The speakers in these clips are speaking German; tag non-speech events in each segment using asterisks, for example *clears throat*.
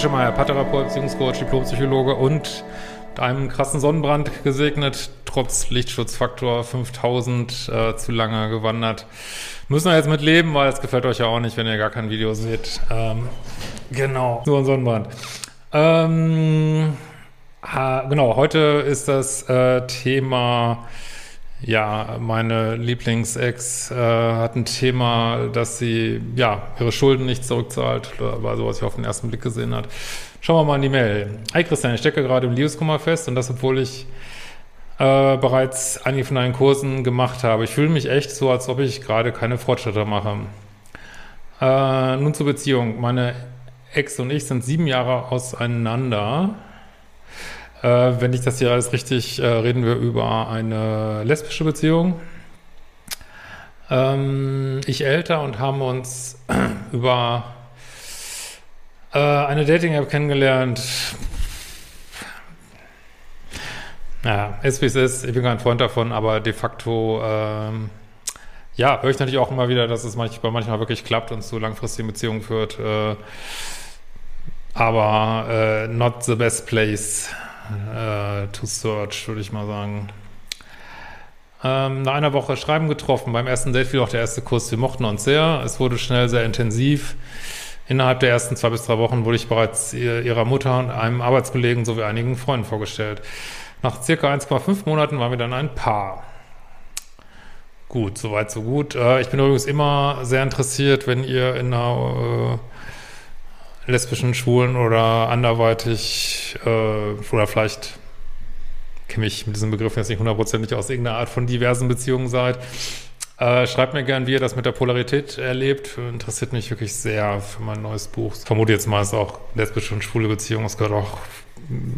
Wischemeyer, Paartherapeut, Beziehungscoach, Diplompsychologe und mit einem krassen Sonnenbrand gesegnet, trotz Lichtschutzfaktor 5000 äh, zu lange gewandert. Müssen wir jetzt mit leben, weil es gefällt euch ja auch nicht, wenn ihr gar kein Video seht. Ähm, genau, nur ein Sonnenbrand. Ähm, ha, genau, heute ist das äh, Thema ja, meine Lieblingsex äh, hat ein Thema, dass sie ja ihre Schulden nicht zurückzahlt, war so, was ich auf den ersten Blick gesehen hat. Schauen wir mal in die Mail. Hi Christian, ich stecke gerade im Liebeskummer fest und das, obwohl ich äh, bereits einige von deinen Kursen gemacht habe. Ich fühle mich echt so, als ob ich gerade keine Fortschritte mache. Äh, nun zur Beziehung. Meine Ex und ich sind sieben Jahre auseinander. Äh, wenn ich das hier alles richtig, äh, reden wir über eine lesbische Beziehung. Ähm, ich älter und haben uns *clears throat* über äh, eine Dating-App kennengelernt. Ja, ist wie es ist. Ich bin kein Freund davon, aber de facto, ähm, ja, höre ich natürlich auch immer wieder, dass es manchmal, manchmal wirklich klappt und zu langfristigen Beziehungen führt. Äh, aber äh, not the best place äh, to search, würde ich mal sagen. Ähm, nach einer Woche Schreiben getroffen. Beim ersten Date fiel auch der erste Kurs. Wir mochten uns sehr. Es wurde schnell sehr intensiv. Innerhalb der ersten zwei bis drei Wochen wurde ich bereits ihrer Mutter und einem Arbeitskollegen sowie einigen Freunden vorgestellt. Nach circa 1,5 Monaten waren wir dann ein Paar. Gut, soweit, so gut. Äh, ich bin übrigens immer sehr interessiert, wenn ihr in einer äh, lesbischen, schwulen oder anderweitig äh, oder vielleicht kenne ich mit diesem Begriff jetzt nicht hundertprozentig aus irgendeiner Art von diversen Beziehungen seid. Äh, schreibt mir gern, wie ihr das mit der Polarität erlebt. Interessiert mich wirklich sehr für mein neues Buch. Ich vermute jetzt mal, es ist auch lesbische und schwule Beziehungen. Es gehört auch,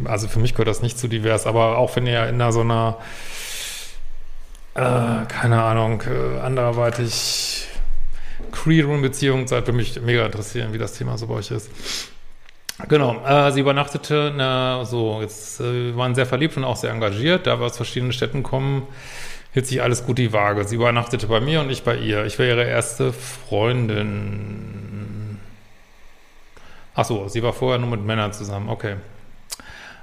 also für mich gehört das nicht zu divers, aber auch wenn ihr in einer so einer, äh, keine Ahnung, äh, anderweitig Crew-Beziehung seid, würde mich mega interessieren, wie das Thema so bei euch ist. Genau, äh, sie übernachtete, na, so, jetzt äh, waren sehr verliebt und auch sehr engagiert, da wir aus verschiedenen Städten kommen, hielt sich alles gut die Waage. Sie übernachtete bei mir und ich bei ihr. Ich war ihre erste Freundin. Ach so, sie war vorher nur mit Männern zusammen, okay.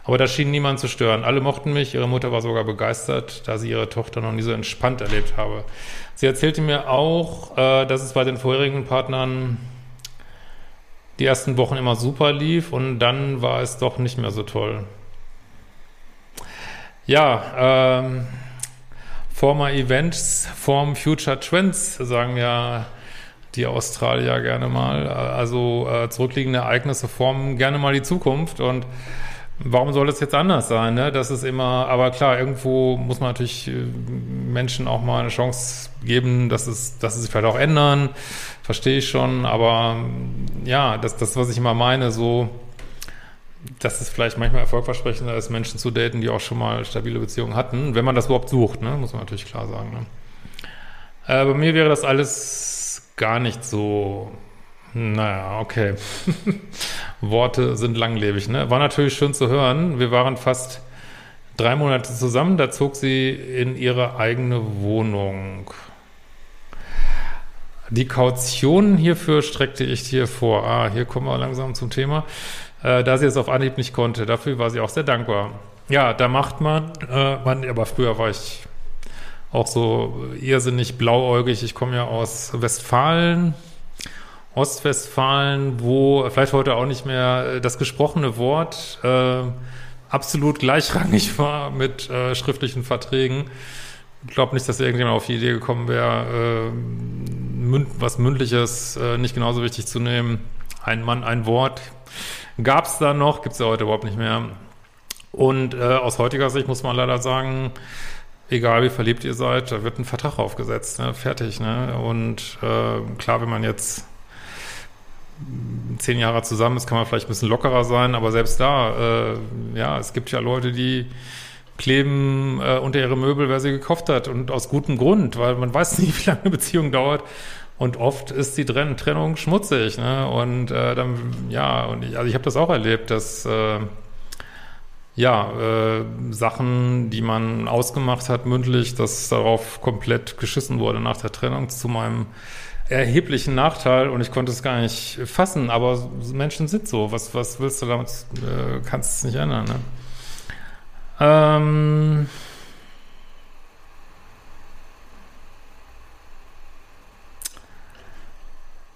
Aber das schien niemand zu stören. Alle mochten mich, ihre Mutter war sogar begeistert, da sie ihre Tochter noch nie so entspannt erlebt habe. Sie erzählte mir auch, äh, dass es bei den vorherigen Partnern die ersten Wochen immer super lief und dann war es doch nicht mehr so toll. Ja, ähm, Former Events, Form Future Trends, sagen ja die Australier gerne mal. Also äh, zurückliegende Ereignisse formen gerne mal die Zukunft und Warum soll das jetzt anders sein? Ne? Das ist immer, aber klar, irgendwo muss man natürlich äh, Menschen auch mal eine Chance geben, dass es, dass sie sich vielleicht auch ändern. Verstehe ich schon, aber ja, das, das, was ich immer meine, so, dass es vielleicht manchmal erfolgversprechender ist, Menschen zu daten, die auch schon mal stabile Beziehungen hatten, wenn man das überhaupt sucht, ne? muss man natürlich klar sagen. Ne? Äh, bei mir wäre das alles gar nicht so naja, okay. *laughs* Worte sind langlebig, ne? War natürlich schön zu hören. Wir waren fast drei Monate zusammen. Da zog sie in ihre eigene Wohnung. Die Kaution hierfür streckte ich dir vor. Ah, hier kommen wir langsam zum Thema. Äh, da sie es auf Anhieb nicht konnte. Dafür war sie auch sehr dankbar. Ja, da macht man, äh, man, aber früher war ich auch so irrsinnig blauäugig. Ich komme ja aus Westfalen, Ostwestfalen, wo vielleicht heute auch nicht mehr äh, das gesprochene Wort äh, absolut gleichrangig *laughs* war mit äh, schriftlichen Verträgen. Ich glaube nicht, dass irgendjemand auf die Idee gekommen wäre, äh, münd was Mündliches äh, nicht genauso wichtig zu nehmen. Ein Mann, ein Wort. Gab es da noch, gibt es ja heute überhaupt nicht mehr. Und äh, aus heutiger Sicht muss man leider sagen, egal wie verliebt ihr seid, da wird ein Vertrag aufgesetzt, ne? fertig. Ne? Und äh, klar, wenn man jetzt zehn Jahre zusammen ist, kann man vielleicht ein bisschen lockerer sein, aber selbst da, äh, ja, es gibt ja Leute, die kleben äh, unter ihre Möbel, wer sie gekauft hat und aus gutem Grund, weil man weiß *laughs* nie, wie lange eine Beziehung dauert und oft ist die Trenn Trennung schmutzig, ne? Und äh, dann, ja, und ich, also ich habe das auch erlebt, dass äh, ja, äh, Sachen, die man ausgemacht hat mündlich, dass darauf komplett geschissen wurde nach der Trennung zu meinem erheblichen Nachteil und ich konnte es gar nicht fassen, aber Menschen sind so. Was, was willst du damit? Äh, kannst es nicht ändern, ne? Ähm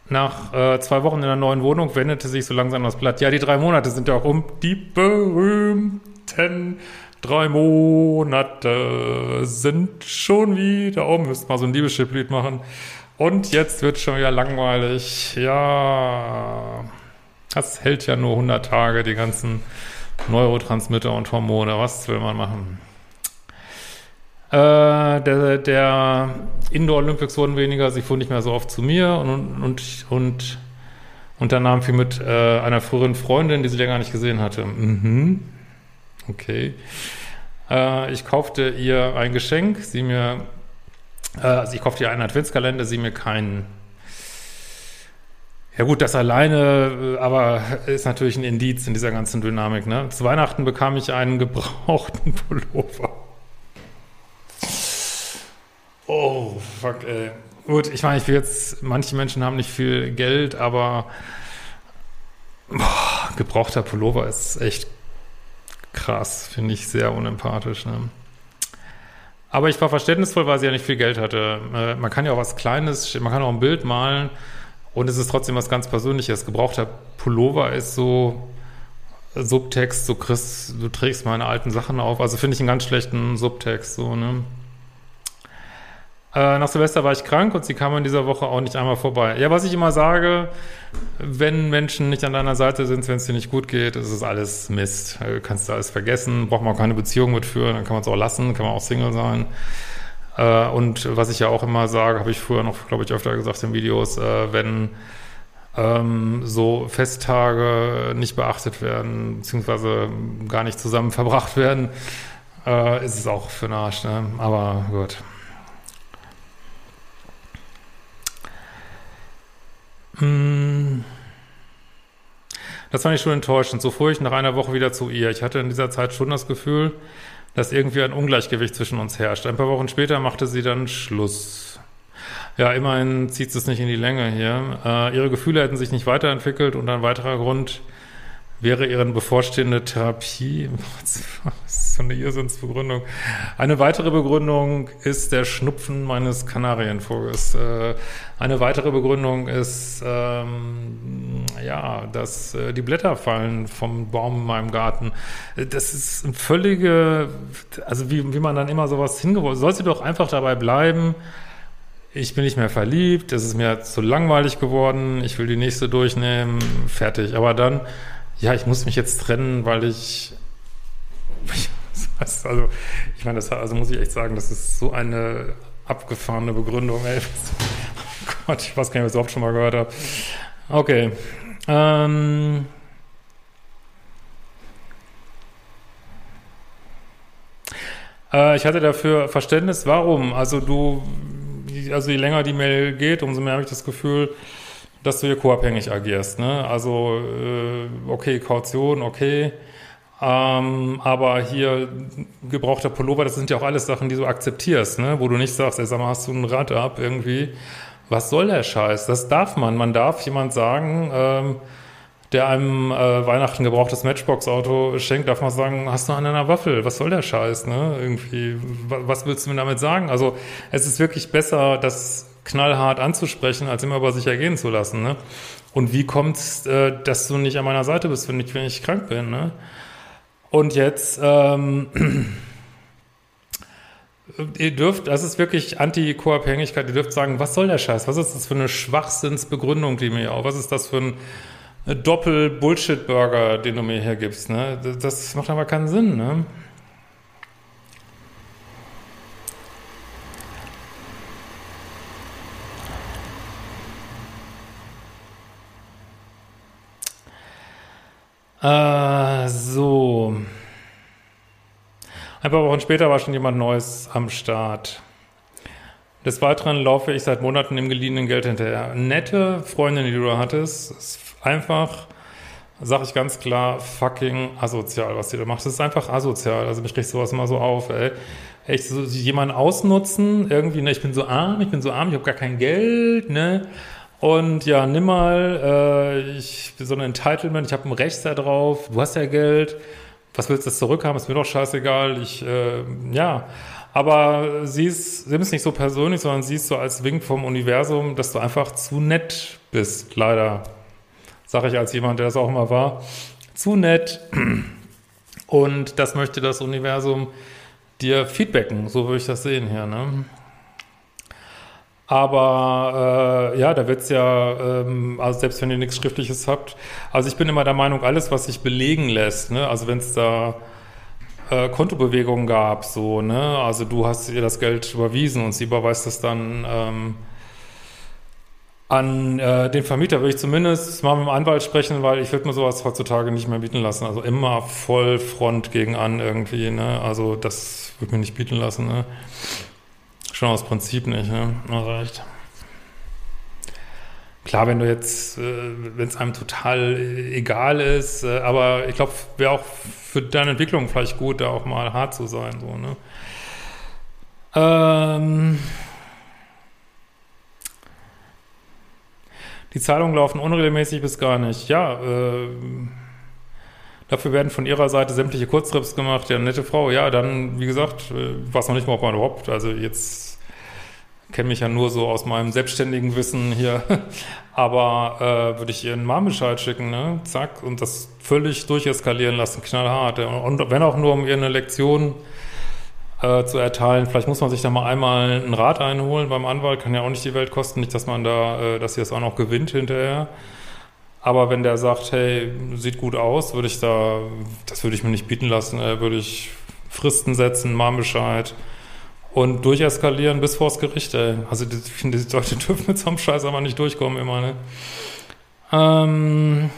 Nach äh, zwei Wochen in der neuen Wohnung wendete sich so langsam das Blatt. Ja, die drei Monate sind ja auch um. Die berühmten drei Monate sind schon wieder um. Müsst mal so ein Liebeschiplied machen. Und jetzt wird schon wieder langweilig. Ja, das hält ja nur 100 Tage, die ganzen Neurotransmitter und Hormone. Was will man machen? Äh, der, der Indoor Olympics wurden weniger, sie fuhren nicht mehr so oft zu mir und, und, und unternahm viel mit äh, einer früheren Freundin, die sie länger nicht gesehen hatte. Mhm. Okay. Äh, ich kaufte ihr ein Geschenk, sie mir also ich kaufte dir einen Adventskalender, sie mir keinen. Ja gut, das alleine, äh, aber ist natürlich ein Indiz in dieser ganzen Dynamik. Ne? Zu Weihnachten bekam ich einen gebrauchten *laughs* Pullover. Oh, fuck, ey. Gut, ich meine, ich will jetzt, manche Menschen haben nicht viel Geld, aber boah, gebrauchter Pullover ist echt krass, finde ich sehr unempathisch. Ne? Aber ich war verständnisvoll, weil sie ja nicht viel Geld hatte. Äh, man kann ja auch was Kleines, man kann auch ein Bild malen und es ist trotzdem was ganz Persönliches. Gebrauchter Pullover ist so Subtext, so Chris, du trägst meine alten Sachen auf. Also finde ich einen ganz schlechten Subtext, so, ne? Äh, nach Silvester war ich krank und sie kam in dieser Woche auch nicht einmal vorbei. Ja, was ich immer sage, wenn Menschen nicht an deiner Seite sind, wenn es dir nicht gut geht, ist es alles Mist. Du kannst du alles vergessen, braucht man auch keine Beziehung mitführen, dann kann man es auch lassen, kann man auch Single sein. Äh, und was ich ja auch immer sage, habe ich früher noch, glaube ich, öfter gesagt in Videos, äh, wenn ähm, so Festtage nicht beachtet werden, beziehungsweise gar nicht zusammen *laughs* verbracht werden, äh, ist es auch für den Arsch. Ne? Aber gut. Das fand ich schon enttäuschend. So fuhr ich nach einer Woche wieder zu ihr. Ich hatte in dieser Zeit schon das Gefühl, dass irgendwie ein Ungleichgewicht zwischen uns herrscht. Ein paar Wochen später machte sie dann Schluss. Ja, immerhin zieht es nicht in die Länge hier. Äh, ihre Gefühle hätten sich nicht weiterentwickelt und ein weiterer Grund wäre ihre bevorstehende Therapie. *laughs* So eine Irrsinnsbegründung? Eine weitere Begründung ist der Schnupfen meines Kanarienvogels. Äh, eine weitere Begründung ist, ähm, ja, dass äh, die Blätter fallen vom Baum in meinem Garten. Das ist ein völlige, also wie, wie man dann immer sowas hingeworfen, sollte doch einfach dabei bleiben, ich bin nicht mehr verliebt, es ist mir zu langweilig geworden, ich will die nächste durchnehmen, fertig. Aber dann ja, ich muss mich jetzt trennen, weil ich, *laughs* also, ich meine, das, also muss ich echt sagen, das ist so eine abgefahrene Begründung, ey. *laughs* Oh Gott, ich weiß gar nicht, was ich überhaupt schon mal gehört habe. Okay. Ähm, äh, ich hatte dafür Verständnis. Warum? Also du, also je länger die Mail geht, umso mehr habe ich das Gefühl, dass du hier co-abhängig agierst. Ne? Also, äh, okay, Kaution, okay. Ähm, aber hier gebrauchter Pullover, das sind ja auch alles Sachen, die du akzeptierst, ne? wo du nicht sagst, ey, sag mal, hast du ein Rad ab irgendwie. Was soll der Scheiß? Das darf man. Man darf jemand sagen, ähm, der einem äh, Weihnachten gebrauchtes Matchbox-Auto schenkt, darf man sagen, hast du an einer Waffel? Was soll der Scheiß? Ne? Irgendwie, was willst du mir damit sagen? Also es ist wirklich besser, dass knallhart anzusprechen, als immer über sich ergehen zu lassen. Ne? Und wie kommt's, äh, dass du nicht an meiner Seite bist, wenn ich, wenn ich krank bin? Ne? Und jetzt, ähm, *clears throat* ihr dürft, das ist wirklich Anti-Co-Abhängigkeit, ihr dürft sagen, was soll der Scheiß? Was ist das für eine Schwachsinnsbegründung, die mir auch? Was ist das für ein Doppel-Bullshit-Burger, den du mir hier gibst? Ne? Das macht aber keinen Sinn, ne? Äh, so. Ein paar Wochen später war schon jemand Neues am Start. Des Weiteren laufe ich seit Monaten im geliehenen Geld hinterher. Nette Freundin, die du hattest, ist einfach sage ich ganz klar, fucking asozial, was ihr da macht. Das ist einfach asozial. Also mich riecht sowas immer so auf, ey. Echt so jemanden ausnutzen, irgendwie, ne, ich bin so arm, ich bin so arm, ich habe gar kein Geld, ne? Und ja, nimm mal, äh, ich bin so ein Entitlement, ich habe ein Recht da drauf, du hast ja Geld, was willst du zurückhaben, ist mir doch scheißegal, ich, äh, ja. Aber sie ist, nimm es nicht so persönlich, sondern siehst so als Wink vom Universum, dass du einfach zu nett bist, leider. Sag ich als jemand, der das auch immer war. Zu nett. Und das möchte das Universum dir feedbacken, so würde ich das sehen hier, ne? Aber äh, ja, da wird's ja, ähm, also selbst wenn ihr nichts Schriftliches habt, also ich bin immer der Meinung, alles, was sich belegen lässt, ne, also wenn es da äh, Kontobewegungen gab, so, ne, also du hast ihr das Geld überwiesen und sie überweist es dann ähm, an äh, den Vermieter, würde ich zumindest mal mit dem Anwalt sprechen, weil ich würde mir sowas heutzutage nicht mehr bieten lassen. Also immer voll Front gegen an irgendwie, ne, also das würde mir nicht bieten lassen, ne. Schon aus Prinzip nicht, ne? Also. Klar, wenn du jetzt, äh, wenn es einem total äh, egal ist, äh, aber ich glaube, wäre auch für deine Entwicklung vielleicht gut, da auch mal hart zu sein, so, ne? Ähm die Zahlungen laufen unregelmäßig bis gar nicht. Ja, äh, dafür werden von ihrer Seite sämtliche Kurztrips gemacht. Ja, nette Frau. Ja, dann, wie gesagt, äh, weiß noch nicht mal, ob man überhaupt, also jetzt kenne mich ja nur so aus meinem selbstständigen Wissen hier, *laughs* aber äh, würde ich ihr einen Marmenbescheid schicken, ne? Zack, und das völlig durcheskalieren lassen, knallhart. Und wenn auch nur, um ihr eine Lektion äh, zu erteilen, vielleicht muss man sich da mal einmal einen Rat einholen beim Anwalt, kann ja auch nicht die Welt kosten, nicht, dass man da, äh, dass sie das auch noch gewinnt hinterher. Aber wenn der sagt, hey, sieht gut aus, würde ich da, das würde ich mir nicht bieten lassen, äh, würde ich Fristen setzen, Marmenbescheid, und durcheskalieren bis vors Gericht, ey. Also finde, die Leute dürfen mit so einem Scheiß aber nicht durchkommen immer, ne? Ähm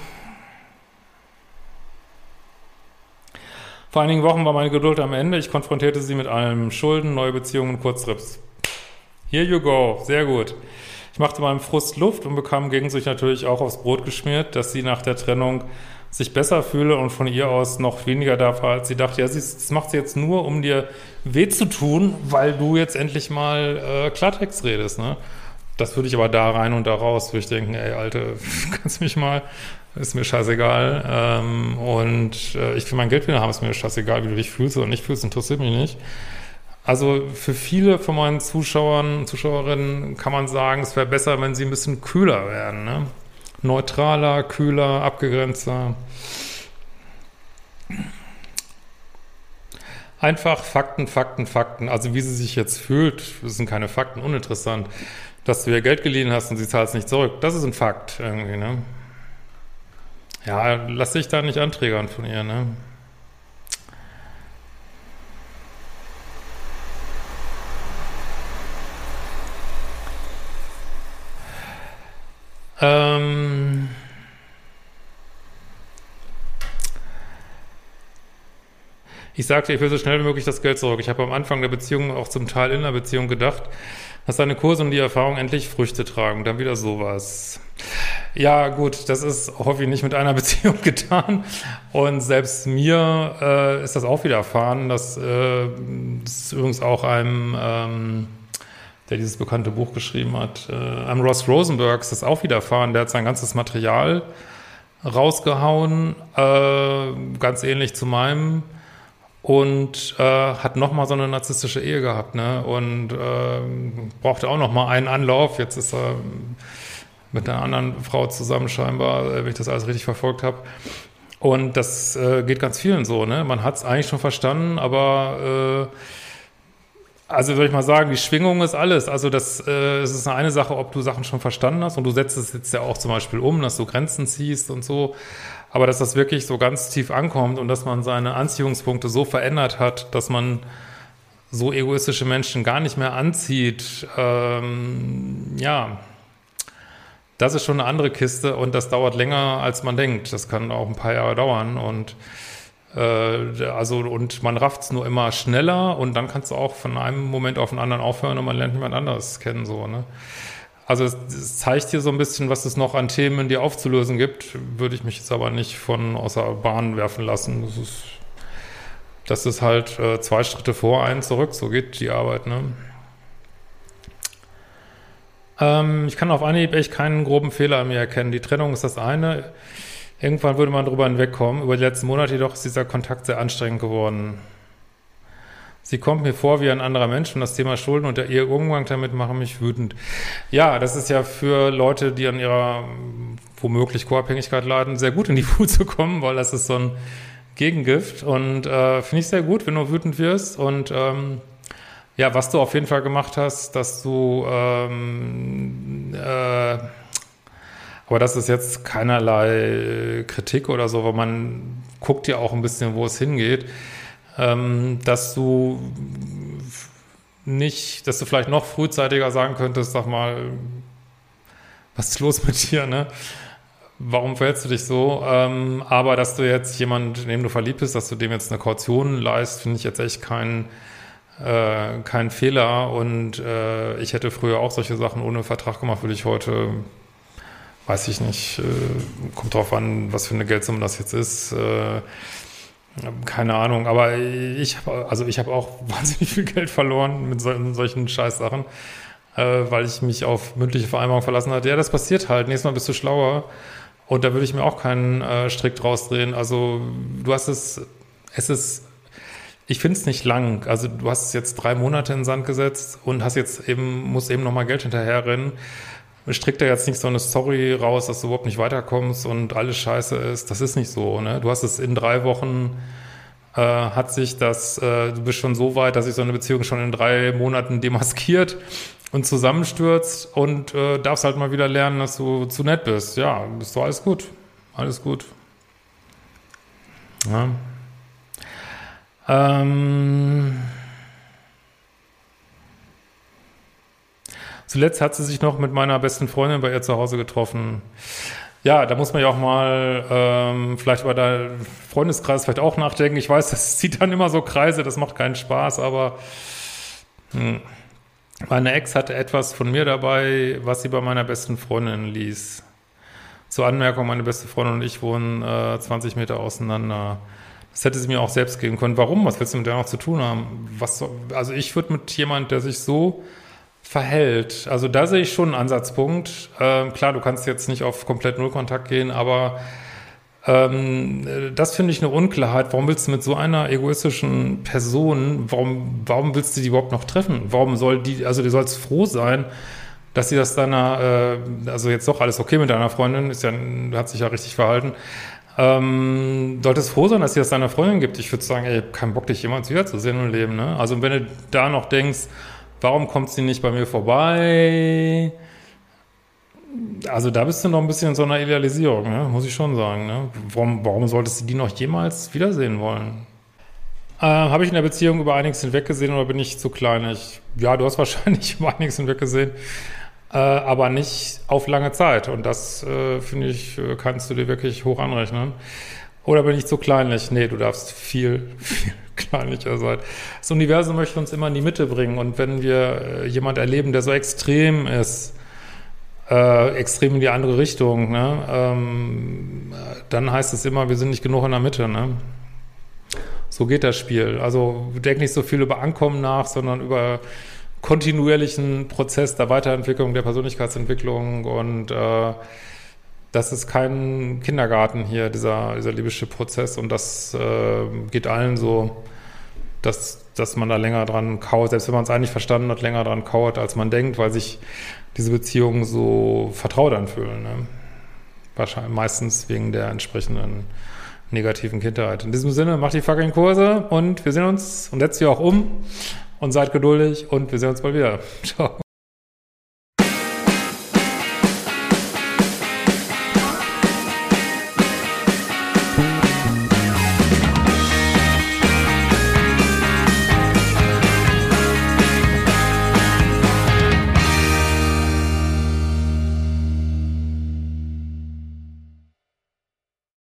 Vor einigen Wochen war meine Geduld am Ende. Ich konfrontierte sie mit allem. Schulden, neue Beziehungen, Kurztrips. Here you go. Sehr gut. Ich machte meinem Frust Luft und bekam gegen sich natürlich auch aufs Brot geschmiert, dass sie nach der Trennung sich besser fühle und von ihr aus noch weniger darf, als sie dachte, ja, sie, das macht sie jetzt nur, um dir weh zu tun, weil du jetzt endlich mal äh, Klartext redest, ne? Das würde ich aber da rein und da raus, würde ich denken, ey, Alte, *laughs* kannst mich mal, ist mir scheißegal. Ähm, und äh, ich will mein Geld wieder haben, ist mir scheißegal, wie du dich fühlst oder nicht fühlst, interessiert mich nicht. Also für viele von meinen Zuschauern, Zuschauerinnen kann man sagen, es wäre besser, wenn sie ein bisschen kühler werden, ne? Neutraler, kühler, abgegrenzter. Einfach Fakten, Fakten, Fakten. Also wie sie sich jetzt fühlt, das sind keine Fakten, uninteressant. Dass du ihr Geld geliehen hast und sie zahlt es nicht zurück, das ist ein Fakt irgendwie, ne? Ja, lass dich da nicht anträgern von ihr, ne? Ähm ich sagte, ich will so schnell wie möglich das Geld zurück. Ich habe am Anfang der Beziehung auch zum Teil in der Beziehung gedacht, dass deine Kurse und die Erfahrung endlich Früchte tragen. Dann wieder sowas. Ja, gut, das ist häufig nicht mit einer *laughs* Beziehung getan. Und selbst mir äh, ist das auch widerfahren. Das, äh, ist übrigens auch einem ähm, der dieses bekannte Buch geschrieben hat. Äh, am Ross Rosenberg ist das auch widerfahren. Der hat sein ganzes Material rausgehauen, äh, ganz ähnlich zu meinem und äh, hat nochmal so eine narzisstische Ehe gehabt, ne? Und äh, brauchte auch nochmal einen Anlauf. Jetzt ist er mit einer anderen Frau zusammen scheinbar, äh, wenn ich das alles richtig verfolgt habe. Und das äh, geht ganz vielen so, ne? Man hat es eigentlich schon verstanden, aber äh, also würde ich mal sagen, die Schwingung ist alles. Also das, äh, es ist eine Sache, ob du Sachen schon verstanden hast und du setzt es jetzt ja auch zum Beispiel um, dass du Grenzen ziehst und so. Aber dass das wirklich so ganz tief ankommt und dass man seine Anziehungspunkte so verändert hat, dass man so egoistische Menschen gar nicht mehr anzieht, ähm, ja, das ist schon eine andere Kiste und das dauert länger, als man denkt. Das kann auch ein paar Jahre dauern und also, und man rafft es nur immer schneller und dann kannst du auch von einem Moment auf den anderen aufhören und man lernt jemand anderes kennen, so, ne? also es, es, zeigt hier so ein bisschen, was es noch an Themen in dir aufzulösen gibt, würde ich mich jetzt aber nicht von außer Bahn werfen lassen. Das ist, das ist halt äh, zwei Schritte vor, einen zurück, so geht die Arbeit, ne? Ähm, ich kann auf Anhieb echt keinen groben Fehler an mir erkennen. Die Trennung ist das eine. Irgendwann würde man drüber hinwegkommen. Über die letzten Monate jedoch ist dieser Kontakt sehr anstrengend geworden. Sie kommt mir vor wie ein anderer Mensch und das Thema Schulden und der ihr Umgang damit machen mich wütend. Ja, das ist ja für Leute, die an ihrer womöglich Co-Abhängigkeit leiden, sehr gut in die *laughs* Wut zu kommen, weil das ist so ein Gegengift und äh, finde ich sehr gut, wenn du wütend wirst und ähm, ja, was du auf jeden Fall gemacht hast, dass du ähm, äh, aber das ist jetzt keinerlei Kritik oder so, weil man guckt ja auch ein bisschen, wo es hingeht ähm, dass du nicht, dass du vielleicht noch frühzeitiger sagen könntest, sag mal, was ist los mit dir, ne? Warum verhältst du dich so? Ähm, aber dass du jetzt jemand, in dem du verliebt bist, dass du dem jetzt eine Kaution leist, finde ich jetzt echt kein, äh, kein Fehler. Und äh, ich hätte früher auch solche Sachen ohne Vertrag gemacht, würde ich heute, weiß ich nicht, äh, kommt drauf an, was für eine Geldsumme das jetzt ist. Äh, keine Ahnung, aber ich habe also ich habe auch *laughs* wahnsinnig viel Geld verloren mit so, solchen Scheißsachen, äh, weil ich mich auf mündliche Vereinbarung verlassen hatte. Ja, das passiert halt. Nächstes Mal bist du schlauer. Und da würde ich mir auch keinen äh, Strick draus drehen. Also du hast es, es ist, ich finde es nicht lang. Also du hast es jetzt drei Monate in den Sand gesetzt und hast jetzt eben, musst eben nochmal Geld hinterherrennen strickt da jetzt nicht so eine Story raus, dass du überhaupt nicht weiterkommst und alles scheiße ist. Das ist nicht so. Ne? Du hast es in drei Wochen, äh, hat sich das, äh, du bist schon so weit, dass sich so eine Beziehung schon in drei Monaten demaskiert und zusammenstürzt und äh, darfst halt mal wieder lernen, dass du zu nett bist. Ja, ist doch alles gut. Alles gut. Ja. Ähm Zuletzt hat sie sich noch mit meiner besten Freundin bei ihr zu Hause getroffen. Ja, da muss man ja auch mal ähm, vielleicht über deinen Freundeskreis vielleicht auch nachdenken. Ich weiß, *laughs* das zieht dann immer so Kreise, das macht keinen Spaß, aber hm. meine Ex hatte etwas von mir dabei, was sie bei meiner besten Freundin ließ. Zur Anmerkung, meine beste Freundin und ich wohnen äh, 20 Meter auseinander. Das hätte sie mir auch selbst geben können. Warum? Was willst du mit der noch zu tun haben? Was also ich würde mit jemand, der sich so verhält. Also da sehe ich schon einen Ansatzpunkt. Ähm, klar, du kannst jetzt nicht auf komplett Nullkontakt gehen, aber ähm, das finde ich eine Unklarheit. Warum willst du mit so einer egoistischen Person, warum, warum willst du die überhaupt noch treffen? Warum soll die, also du sollst froh sein, dass sie das deiner, äh, also jetzt doch alles okay mit deiner Freundin, ist ja, hat sich ja richtig verhalten. Ähm, solltest froh sein, dass sie das deiner Freundin gibt. Ich würde sagen, ey, keinen Bock, dich jemals wiederzusehen im Leben. Ne? Also wenn du da noch denkst, Warum kommt sie nicht bei mir vorbei? Also da bist du noch ein bisschen in so einer Idealisierung, ne? muss ich schon sagen. Ne? Warum, warum solltest du die noch jemals wiedersehen wollen? Äh, Habe ich in der Beziehung über einiges hinweggesehen oder bin ich zu kleinig? Ja, du hast *laughs* wahrscheinlich über einiges hinweggesehen, äh, aber nicht auf lange Zeit. Und das, äh, finde ich, äh, kannst du dir wirklich hoch anrechnen. Oder bin ich zu kleinlich? Nee, du darfst viel, *laughs* viel kleinlicher sein. Das Universum möchte uns immer in die Mitte bringen. Und wenn wir äh, jemand erleben, der so extrem ist, äh, extrem in die andere Richtung, ne, ähm, dann heißt es immer, wir sind nicht genug in der Mitte. Ne? So geht das Spiel. Also denk nicht so viel über Ankommen nach, sondern über kontinuierlichen Prozess der Weiterentwicklung, der Persönlichkeitsentwicklung und äh, das ist kein Kindergarten hier, dieser, dieser libysche Prozess. Und das äh, geht allen so, dass, dass man da länger dran kauert, selbst wenn man es eigentlich verstanden hat, länger dran kauert, als man denkt, weil sich diese Beziehungen so vertraut anfühlen. Ne? Wahrscheinlich meistens wegen der entsprechenden negativen Kindheit. In diesem Sinne, macht die fucking Kurse und wir sehen uns und setzt sie auch um und seid geduldig und wir sehen uns bald wieder. *laughs* Ciao.